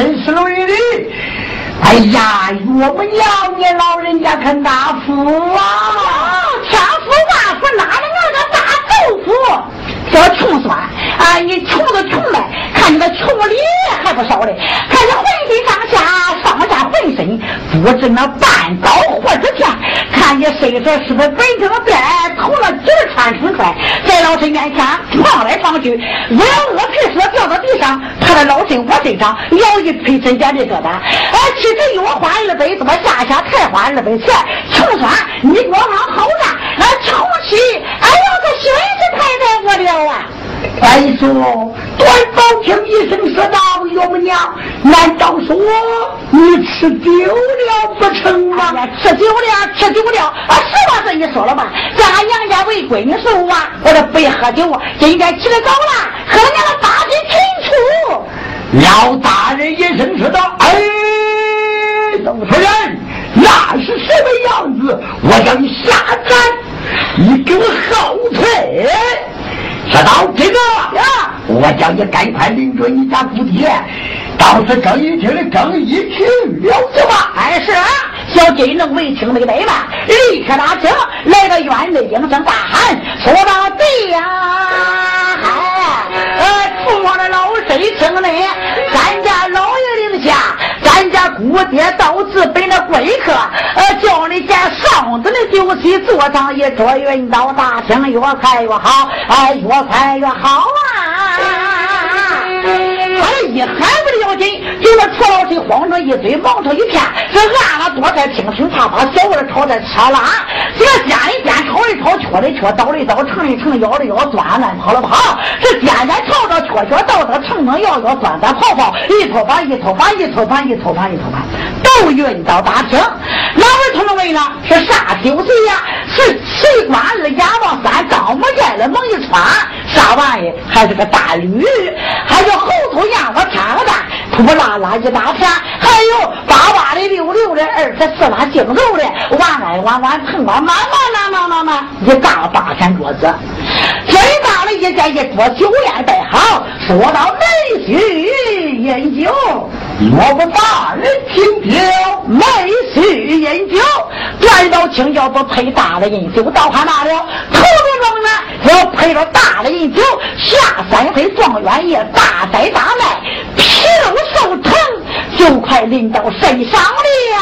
身是累的。哎呀，我们要，你老人家可大福啊！千福万福，哪能那个大豆腐？这穷酸啊！你穷都穷了，看你那穷里还不少嘞，看你浑身上下上下浑身不知那半刀或者天。看你身上是不是本正变，头了几穿成块，在老身面前晃来晃去，我要饿皮说掉到地上，趴在老身我身上咬一推身尖的疙瘩。哎，其实我花二百，怎么下下才花二百钱？穷酸，你给我往好干，那穷气，哎呦，这心是太在我了啊！快说，短宝听一声说道：“岳母娘，难道说你吃酒了不成吗？吃酒了，吃酒了啊！实话跟你说了吧，在俺娘家为闺女时候啊，我这不喝酒，今天起来早了，喝了娘个八斤清楚。老大人一声说道：“哎，邓夫人，那是什么样子？我叫你下山，你给我后退。”说到这个呀，我叫你赶快领着你家姑爹到此正义厅的正义去了去吧。哎，是啊，小金龙没听没得吧？立刻拿车来到院内，应声大喊：“说到地呀，哎，父王的老身请来，咱家老爷令下，五爹到自本的贵客，呃，叫你见上子的酒席坐上一桌，运到大厅，越快越好，哎，越快越好啊！一喊不的要紧，就那楚老师慌着一堆，忙成一片，这按了多菜，乒乒啪啪，小碗炒着吃了，这煎一煎，炒一炒，缺一缺，倒一倒，盛一盛，舀的舀，端端跑了跑，这尖尖炒炒，缺缺倒倒，盛盛舀舀，端端跑跑，一头盘一头盘一头盘一头盘一头盘，都运到大厅。他们问了，是啥酒席呀？是奇官二家王三高木寨的猛一穿，啥玩意？还是个大驴，还有猴头羊我天鹅蛋，扑扑啦啦一大片，还有八八的六六的二十四拉精肉的，弯弯弯弯腾弯慢慢慢慢慢慢，一大八片桌子，最大的一件一桌酒宴摆好，说到美须饮酒，我不大人听听，美须饮酒，转到清酒不配大的饮酒，到他那了，头中中呢要配着大的饮酒，下三回状元夜，大灾大难，皮肉受疼，就快临到身上了呀！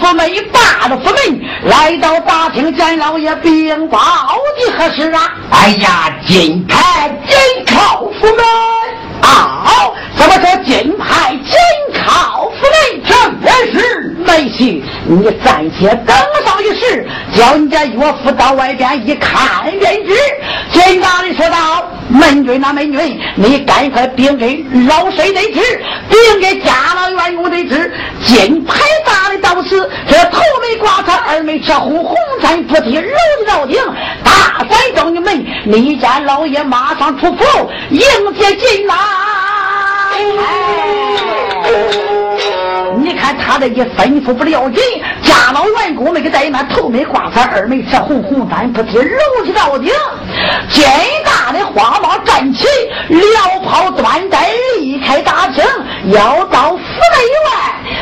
府门大的府门，来到大厅见老爷禀报的何事啊？哎呀，金牌金靠府门啊！怎么说金牌金靠府门？正便是没戏，你暂且等上一时，叫你家岳父到外边一看便知。金大人说道。门军那美女，你赶快禀给老谁得知，禀给家老员工得知。金牌大的到此，这头没挂彩，二没车红，红毡不提，楼绕顶，大三庄的门，你家老爷马上出府迎接进来。你看他这一吩咐不要紧，家老员工没个怠慢，头没挂彩，二没车红，红毡不提，楼梯到顶。金大的花帽站起，撩袍端带离开大厅，要到府内外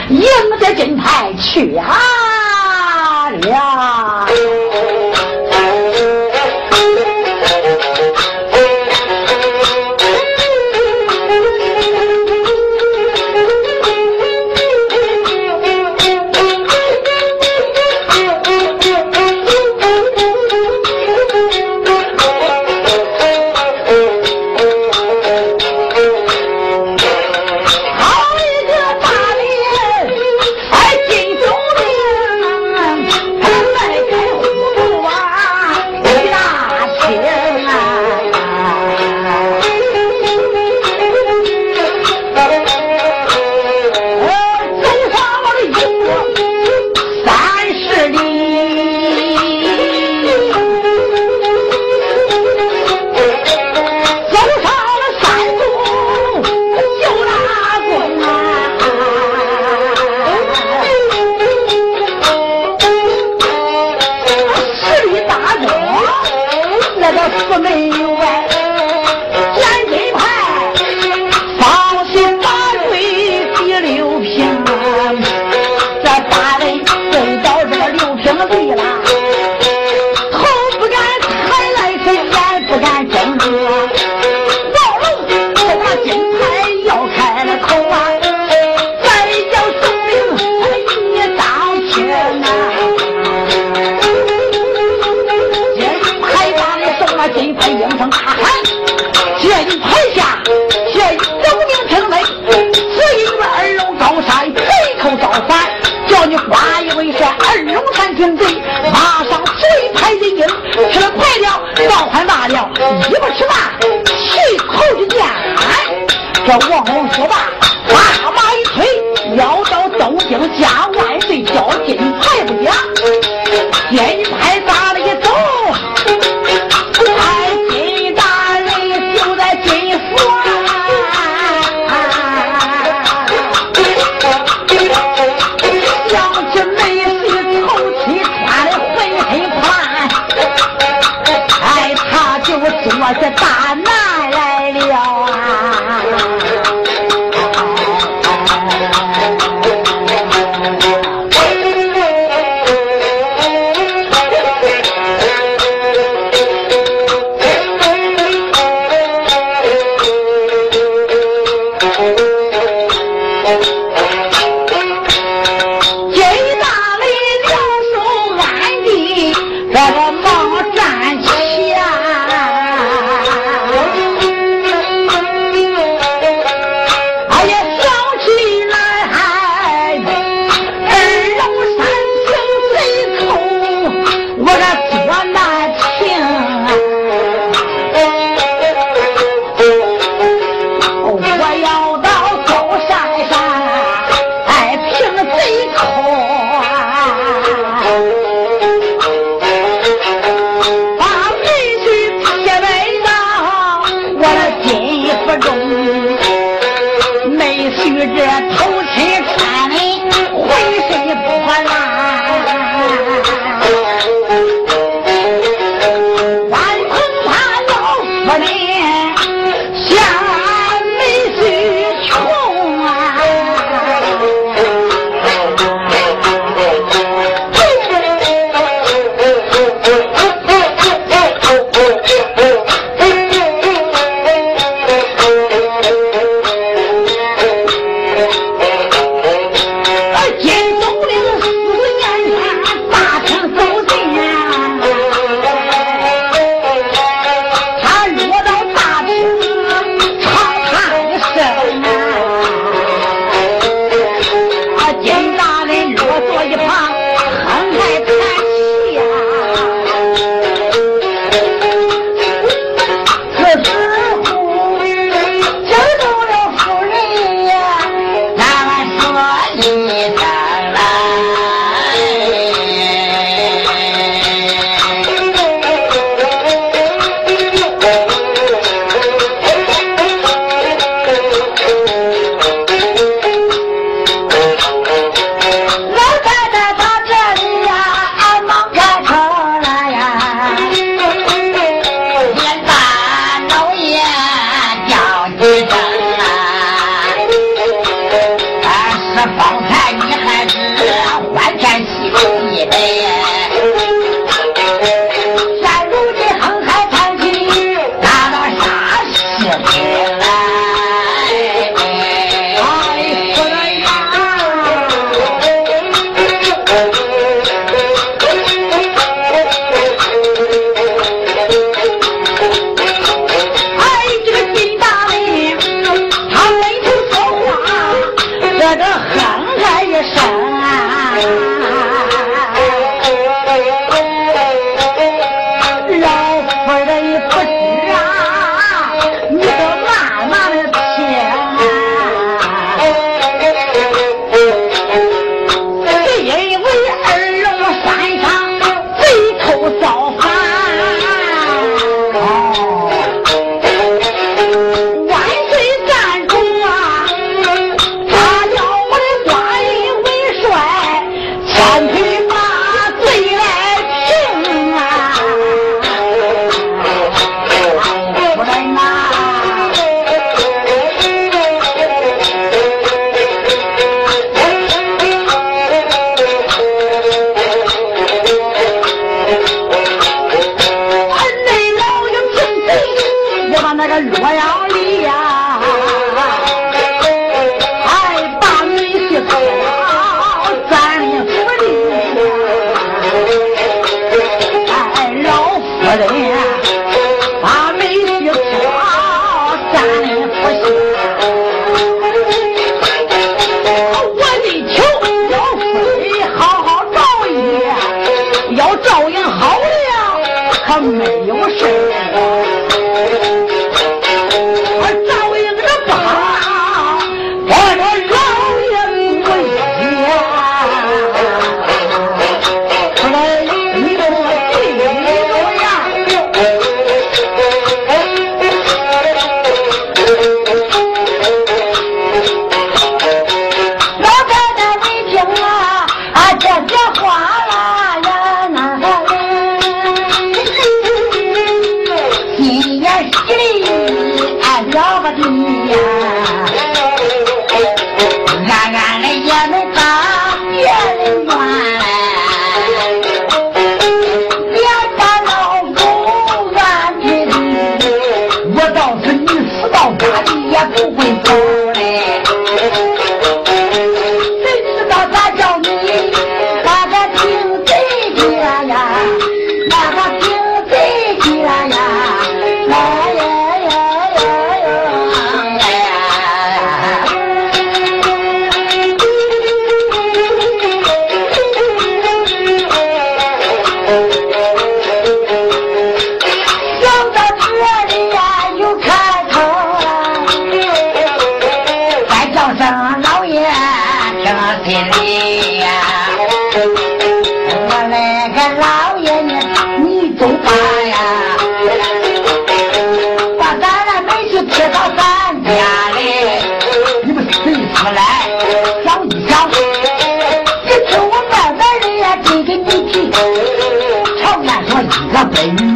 迎接金牌去了。这王侯说罢，把马一推，要到东京家说一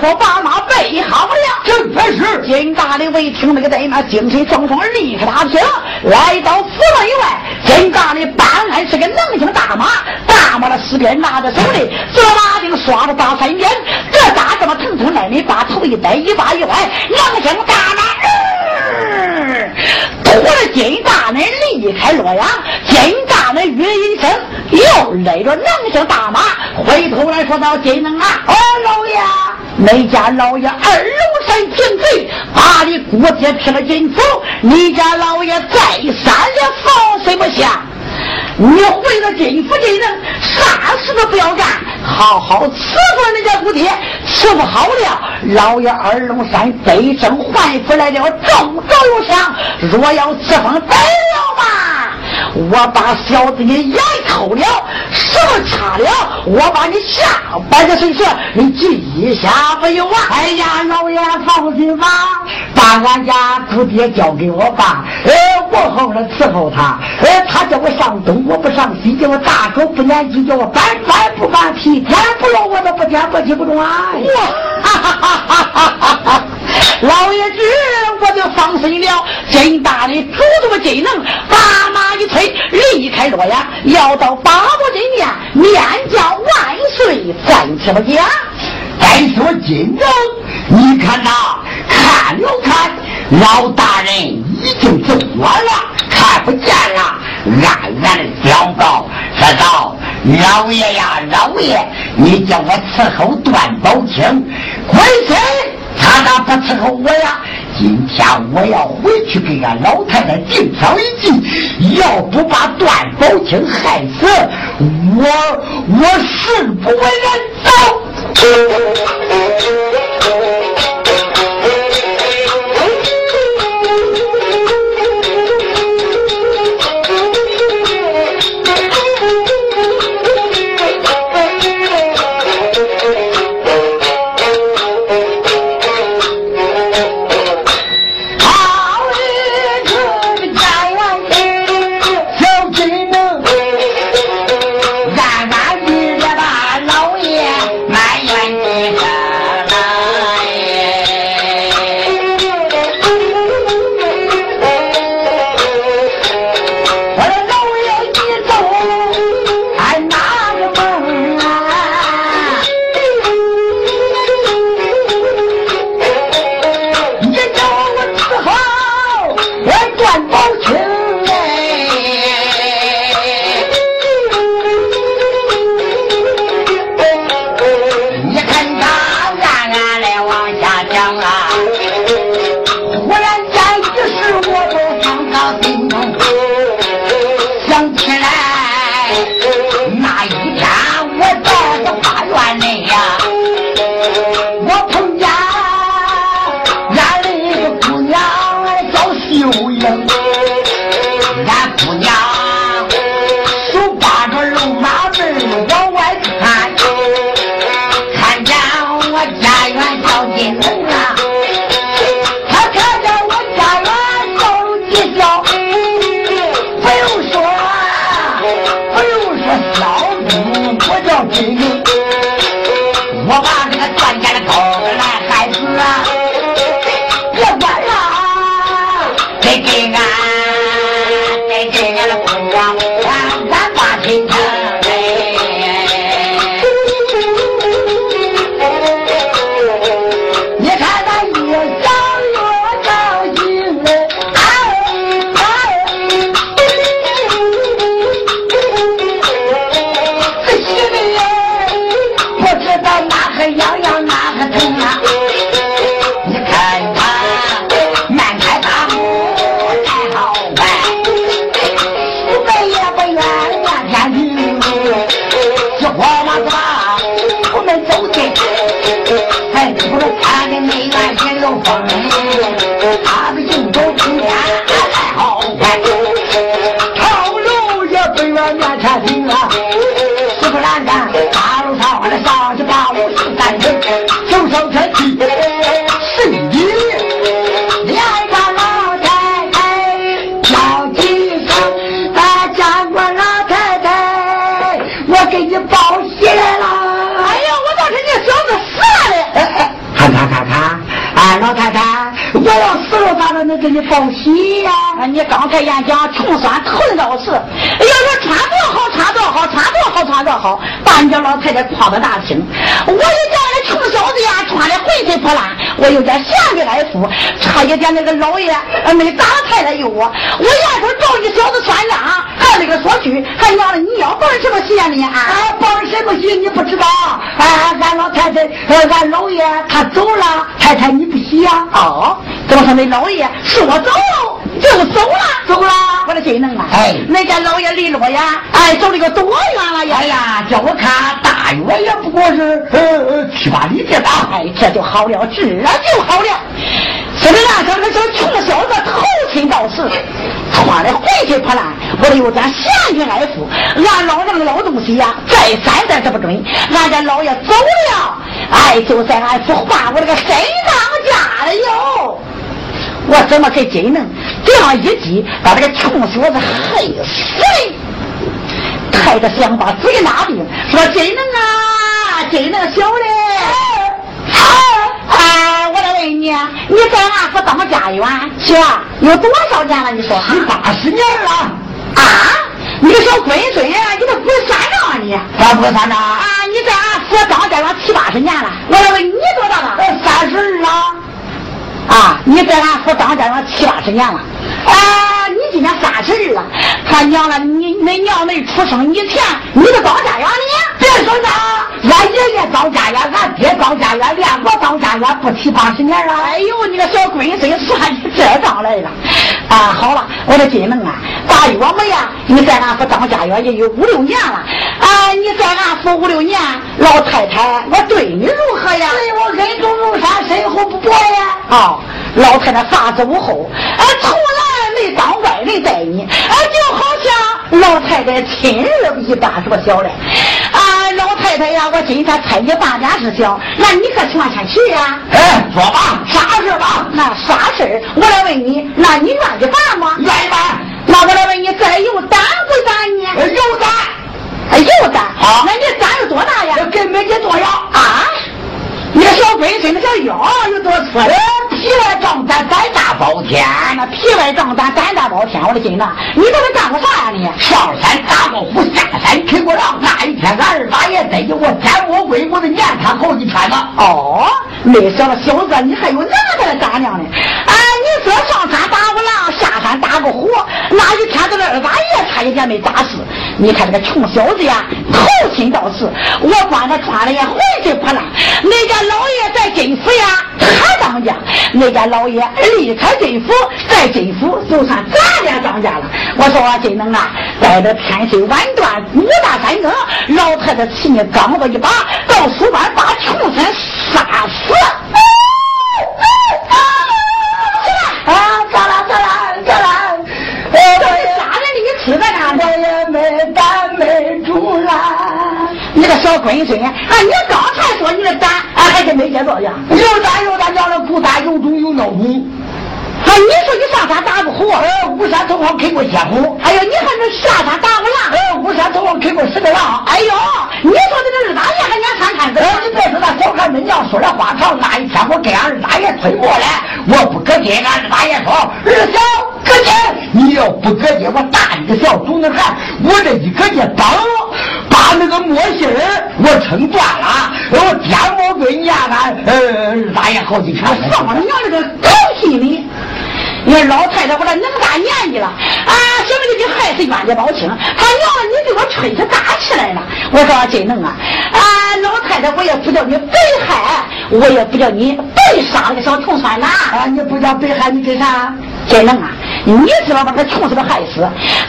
说把马备好了？正在是。金大的为听那个在那精神爽爽，立刻打听，来到府门外。金大的本来是个能行大马，大马的四边拿着手里，这马钉刷着大三鞭，这大这么腾腾来，你把头一呆，一把一歪，能行大马，拖着金大人离开洛阳。金大人约一声，又勒着能行大马。回头来说到金能啊，哦，老爷，你家老爷二龙山进贼，把你姑爹劈了进府，你家老爷再三也放心不下。你回了金府金人，啥事都不要干，好好伺候你家姑爹。伺候好了，老爷二龙山北征还回来了，中州有枪。若要伺候得了嘛，我把小子你眼抠了，手掐了，我把你下半个身子你记一下没有啊？哎呀，老爷放心吧，把俺家姑爹交给我吧。哎，我好了伺候他。哎，他叫我上东，我不上西；叫我大口不撵鸡，叫我搬砖不搬皮，天不漏我都不添，不气不中啊！哈哈哈哈哈哈！老爷子，我就放心了。金大的主动技能，把马一催，离开洛阳，要到八宝金殿面叫万岁。再听不见？再说金正，你看呐，看了看，老大人已经走远了，看不见了。暗暗的想到：说道：“老爷呀，老爷，你叫我伺候段宝清，亏谁？他咋不伺候我呀？今天我要回去给俺老太太定上一计，要不把段宝清害死，我我誓不为人走。”报喜呀！你刚才演讲穷酸头的老事，要说穿多好穿多好穿多好穿多好，把你家老太太夸的大厅。我有点那穷小子呀，穿的浑身破烂，我有点闲着来福，差一点那个老爷没打太太有我。我要说找你小子算账，还那个说句，还娘的你要报什么喜呢？啊，报什么喜你不知道？啊，俺老太太，俺老爷他走了，太太你不喜呀？哦，怎么说那老爷？是我走，就走了，走了。我的谁能啊？哎，那家老爷离了呀，哎，走了个多远了呀？哎呀，叫我看大约也不过是呃七八里地吧。哎，这就好了，这就好了。说的那个那小穷小子投亲到死，穿的回去破烂，我有点闲云爱富。俺老丈老东西呀，再三再这不准。俺家老爷走了，哎，就在俺府换我这个身当家了哟。我怎么给金能这样一击，把这个穷小子害死？开着想把嘴拿定，说金能啊，金能小嘞，啊，我来问你，你在俺府当家园，去有多少年了？你说？七八十年了。啊，你个小龟孙呀，你都不算账啊你？咋不算账？啊，你在俺府当家园七八十年了，我来问你多大了？三十二了。啊，你在俺府当家长七八十年了，啊，你今年三十二了，他娘了，你恁娘没出生以前，你就当家养呢？别说那，俺爷爷当家园，俺爹当家园，连我当家园不七八十年了。哎呦，你个小龟孙，算你这账来了。啊，好了，我的金门啊，大约么呀？你在俺府当家园也有五六年了，啊，你在俺府五六年，老太太，我对你如何呀？对我恩重如山，深厚不薄呀。啊，老太太啥子无后，啊，从来没当外人待你，啊，就好像老太太亲儿一般，是不小嘞？啊，老太太呀，我今天猜你办点是小，那你可千万先去呀。哎，说吧，啥事吧？那啥事我来问你，那你愿意办吗？愿意办。那我来问你，再有胆不胆呢？有胆。哎，有胆。好，那你胆有多大呀？跟没给多少啊？你个小闺孙，那小腰有多粗？皮外壮胆，胆大包天。那皮外壮胆，胆大包天，我的亲呐！你到底干过啥呀？你上山打过虎，下山啃过狼。那一天，俺二大爷逮着我奸我鬼我的撵他好几天呢。哦，没想到小子，你还有那么的胆量呢！啊，你说上山打过狼，下山打过虎，那一天这个二大爷差一点没打死。你看这个穷小子呀，投亲到死，我管他穿的也浑身破烂。那家老爷在金府呀，他当家；那家老爷离开金府，在金府就算咱俩当家了。我说我，金能啊，待着天黑晚断，五大三更，老太太气你刚子一把，到书班把穷三杀死。胆没主了。你个小龟孙啊！你刚才说你的胆，啊，还是没接着呀。又胆又胆，娘的裤衩有肿有脑骨。啊，你说你上山打过虎？哎，五山头上啃过野虎。哎呀，你还能下山打过狼？哎，五山头上啃过十个狼。哎呦，你说这个二大爷还撵三看子？哎，你别说那小孩恁娘说的话长。那一天我给俺二大爷推过来，我不搁劲，俺二大爷说：“二小搁劲，你要不搁劲，我打你个小祖能喊。”我这一搁劲，当把那个墨芯儿我撑断了，我颠毛棍撵俺呃二大爷好几拳。上你娘这个狗屁你！你说老太太，我这那么大年纪了，啊，什么的你害死冤家包青，他娘的，你给我吹起打起来了。我说真能啊，啊，老太太，我也不叫你白害，我也不叫你白杀了个小穷酸呐。啊，你不叫白害，你给啥？真能啊！你知道把他穷死的害死，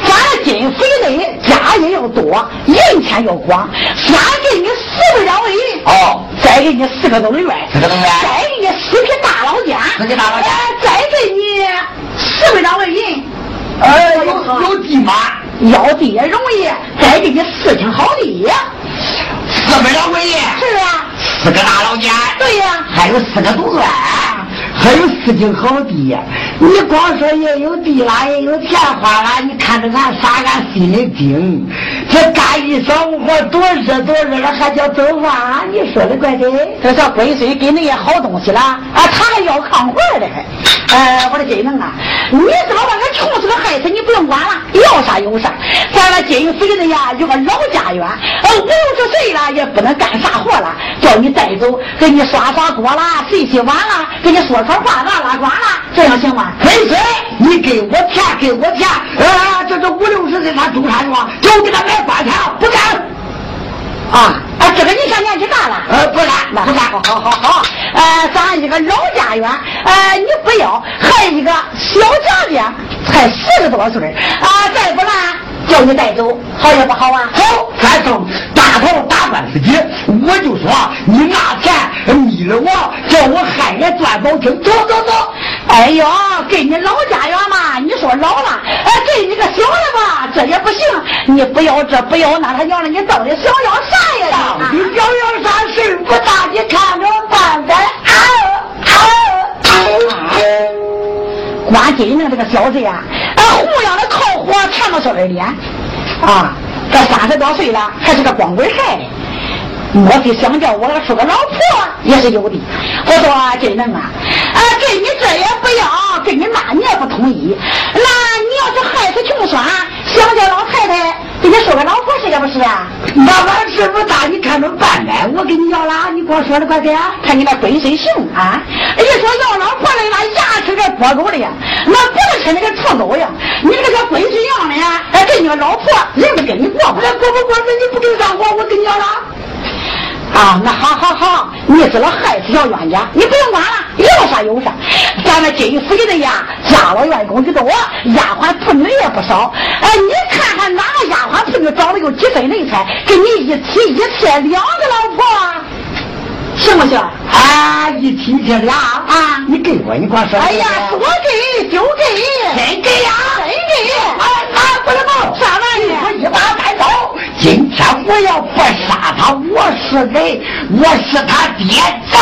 咱金肥内家也要多，银钱要广，先给你四个两位银，哦，再给你四个东院，四个东院，再给你四匹大老家，四匹大老家，再给你四个两位银，呃，有有地吗？要地也容易，再给你四顷好地，四百两位银，是啊，四个大老家，对呀，还有四个东院。还有四斤好地呀，你光说也有地啦，也有钱花啦，你看着俺啥，俺心里惊。这干一晌午活，多热多热了，还叫走饭？你说的怪对。这叫龟孙给那些好东西了，啊，他还要炕活的还。呃，我的金能啊，你知道把俺穷死个害死，你不用管了，要啥有啥。咱那金肥的呀，有个老家园，呃，五六十岁了也不能干啥活了，叫你带走，给你刷刷锅啦，洗洗碗啦，给你说说话啦，拉呱啦，这样行吗？龟孙，你给我钱，给我钱，啊，这这五六十岁他住啥庄，就给他买棺材，不干。啊，哎，啊，这个你像年纪大了？呃，不然，不干，好好好好。呃，咱一个老家园，呃，你不要，还一个小家家，才四十个多岁啊，再不然叫你带走，好也不好啊？好，反正大头打官司去，我就说你拿钱迷了我，叫我害人赚宝清，走走走。哎呦，给你老家园嘛，你说老了，这也不行。你不要这不要那，他娘的，你到底想要啥呀？到底想要啥？事不大，你看着办呗。啊啊啊！关金呢，这个小子呀，啊，胡样的靠火缠到小二脸，啊，这三十多岁了，还是个光棍孩呢。莫非想叫我说个老婆也是有的？我说真能啊！啊，给你这也不要，给你那你也不同意。那你要是害死穷酸，想叫老太太给你说个老婆是也不是啊？那俺事不大，你看着办呗。我给你要了，你给我说的快点。看你那龟孙行啊！一说要老婆的，那牙齿跟剥狗的呀，那不是吃那个臭狗呀。你这个龟孙样的呀，哎，给你个老婆，人不跟你过不？过不过？那你不给上我，我给你要了。啊，那好好好，你是那害死小冤家，你不用管了，要啥有啥。咱们金府里的呀，家老员工的多，丫鬟仆女也不少。哎，你看看哪个丫鬟仆女长得有几分人才，跟你一妻一妾两个老婆，行不行？啊，一妻一妾俩啊，你给我，你给我说。哎呀，说给就给，真给呀，真给。哎，啊，不能够，啥玩意？我一把带走。今天我要不杀他，我是给，我是他爹走。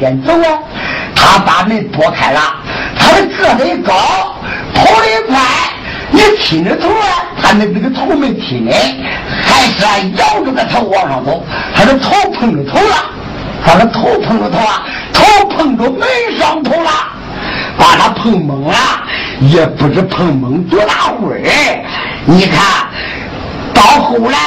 你慢点走啊！他把门拨开了，他的个子高，跑得快，你亲着头啊，他那这个头没亲呢，还是啊摇着个头往上走，他的头碰着头了，他的头碰着头啊，头碰着门上头了，把他碰懵了，也不知碰懵多大会儿，你看到后来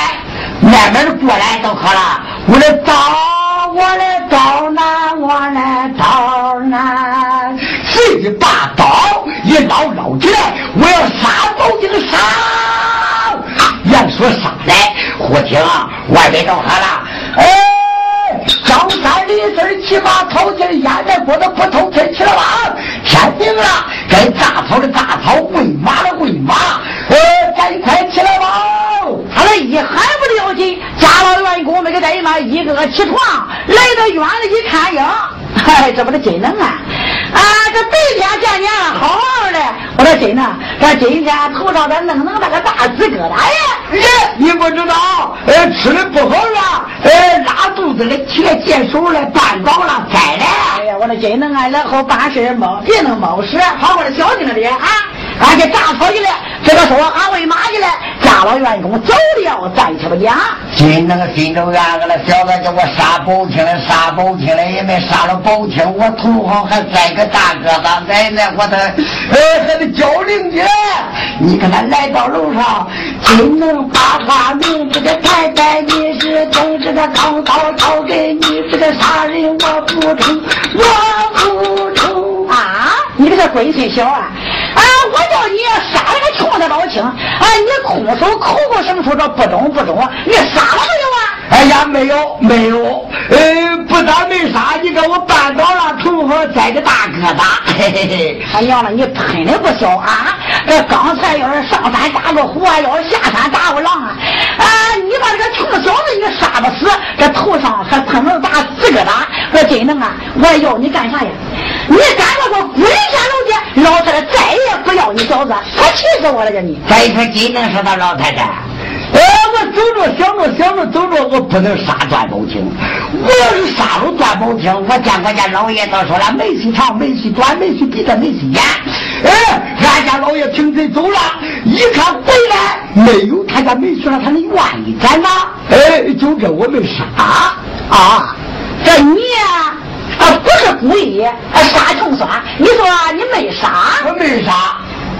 慢慢的过来就可了，我的早。我来刀拿，我来刀拿，这一把刀一捞捞起来，我要杀宝金杀。要说杀来，忽听外边着喊了，哎，张三李四骑马掏进烟袋锅子不透气起了吧？天明了，该扎草的扎草，喂马的喂马，呃，赶快起来吧。他这一喊不要紧，家老员工那个怠慢，一个个起床，来到院里一看呀，嗨，这不是真能啊！啊，这白天见娘好好的，我说真能，这今天头上咋弄弄那个大紫疙瘩呀？你不知道，呃，吃的不好了，呃，拉肚子了，起来见手了，绊倒了，栽了。哎呀，我说真能啊，然后办事冒，别能冒失，好好的小心点啊！俺去扎草去了，这个说俺喂马去了，家老员工走了，再去不讲。今那个心中怨个了，小子叫我杀宝去了，杀宝去了也没杀了宝天，我头上还栽个大疙瘩，奶奶我的，呃，还得叫灵去。你跟他来到楼上，真能把话明，这个太太你是等这个钢刀刀给你，这个杀人我不成，我不成啊！你这个龟孙小啊！啊！我叫你杀了个穷的老青，啊！你空手口口声声说这不中不中，你杀了没有啊？哎呀，没有没有，呃，不但没杀，你给我绊倒了，头上栽个大疙瘩。嘿嘿嘿！他娘的，你喷的不小啊！这刚才要是上山打个虎啊，要是下山打个狼啊，啊！你把这个穷小子你杀不死，这头上还喷了大紫疙瘩，我真能啊！我要你干啥呀？你敢给我滚下楼去！老太太再也不要你小子，我气死我了！叫你再说金能说他老太太。哎，我走着想着想着走着，我不能杀段宝清。我要是杀了段宝清，我见我家老爷都说了，没须长，没须短，没须鼻子，没须眼。哎，俺家老爷停车走了，一看回来没有他家没须了，他的愿意在哪？哎，就这我没杀啊！这你呀，啊不是故意啊杀穷酸，你说你没杀？我没杀。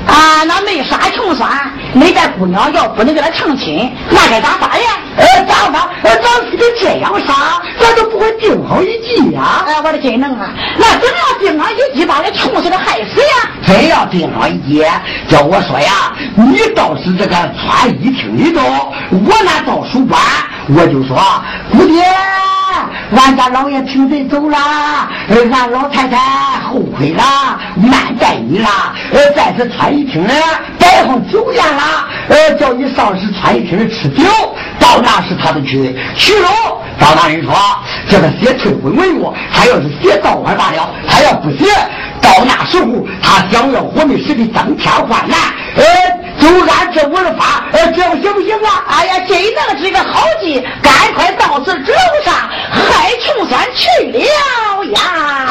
啊，那没杀穷酸，没带姑娘，要不能给他成亲，那该咋办呀？呃，咋办？呃，咱非得这样杀，咱就不会定好一计呀。哎，我的真能啊！那怎么样定好一计，把这穷死的害死呀？真要定好一计，叫我说呀，你倒是这个穿衣厅里头，我那倒书官，我就说姑爹。俺家老爷听谁走了？俺老太太后悔了，慢待你了。呃，在此穿一听呢摆上酒宴了呃叫你上市餐饮厅的吃酒到那时他就去去了。张大人说叫他写退婚文物他要是写造坏罢了他要不写到那时候他想要活命时的增添患难呃就按这文法呃这样行不行啊？哎呀这那个是个好计赶快到此折不上害穷山去了呀！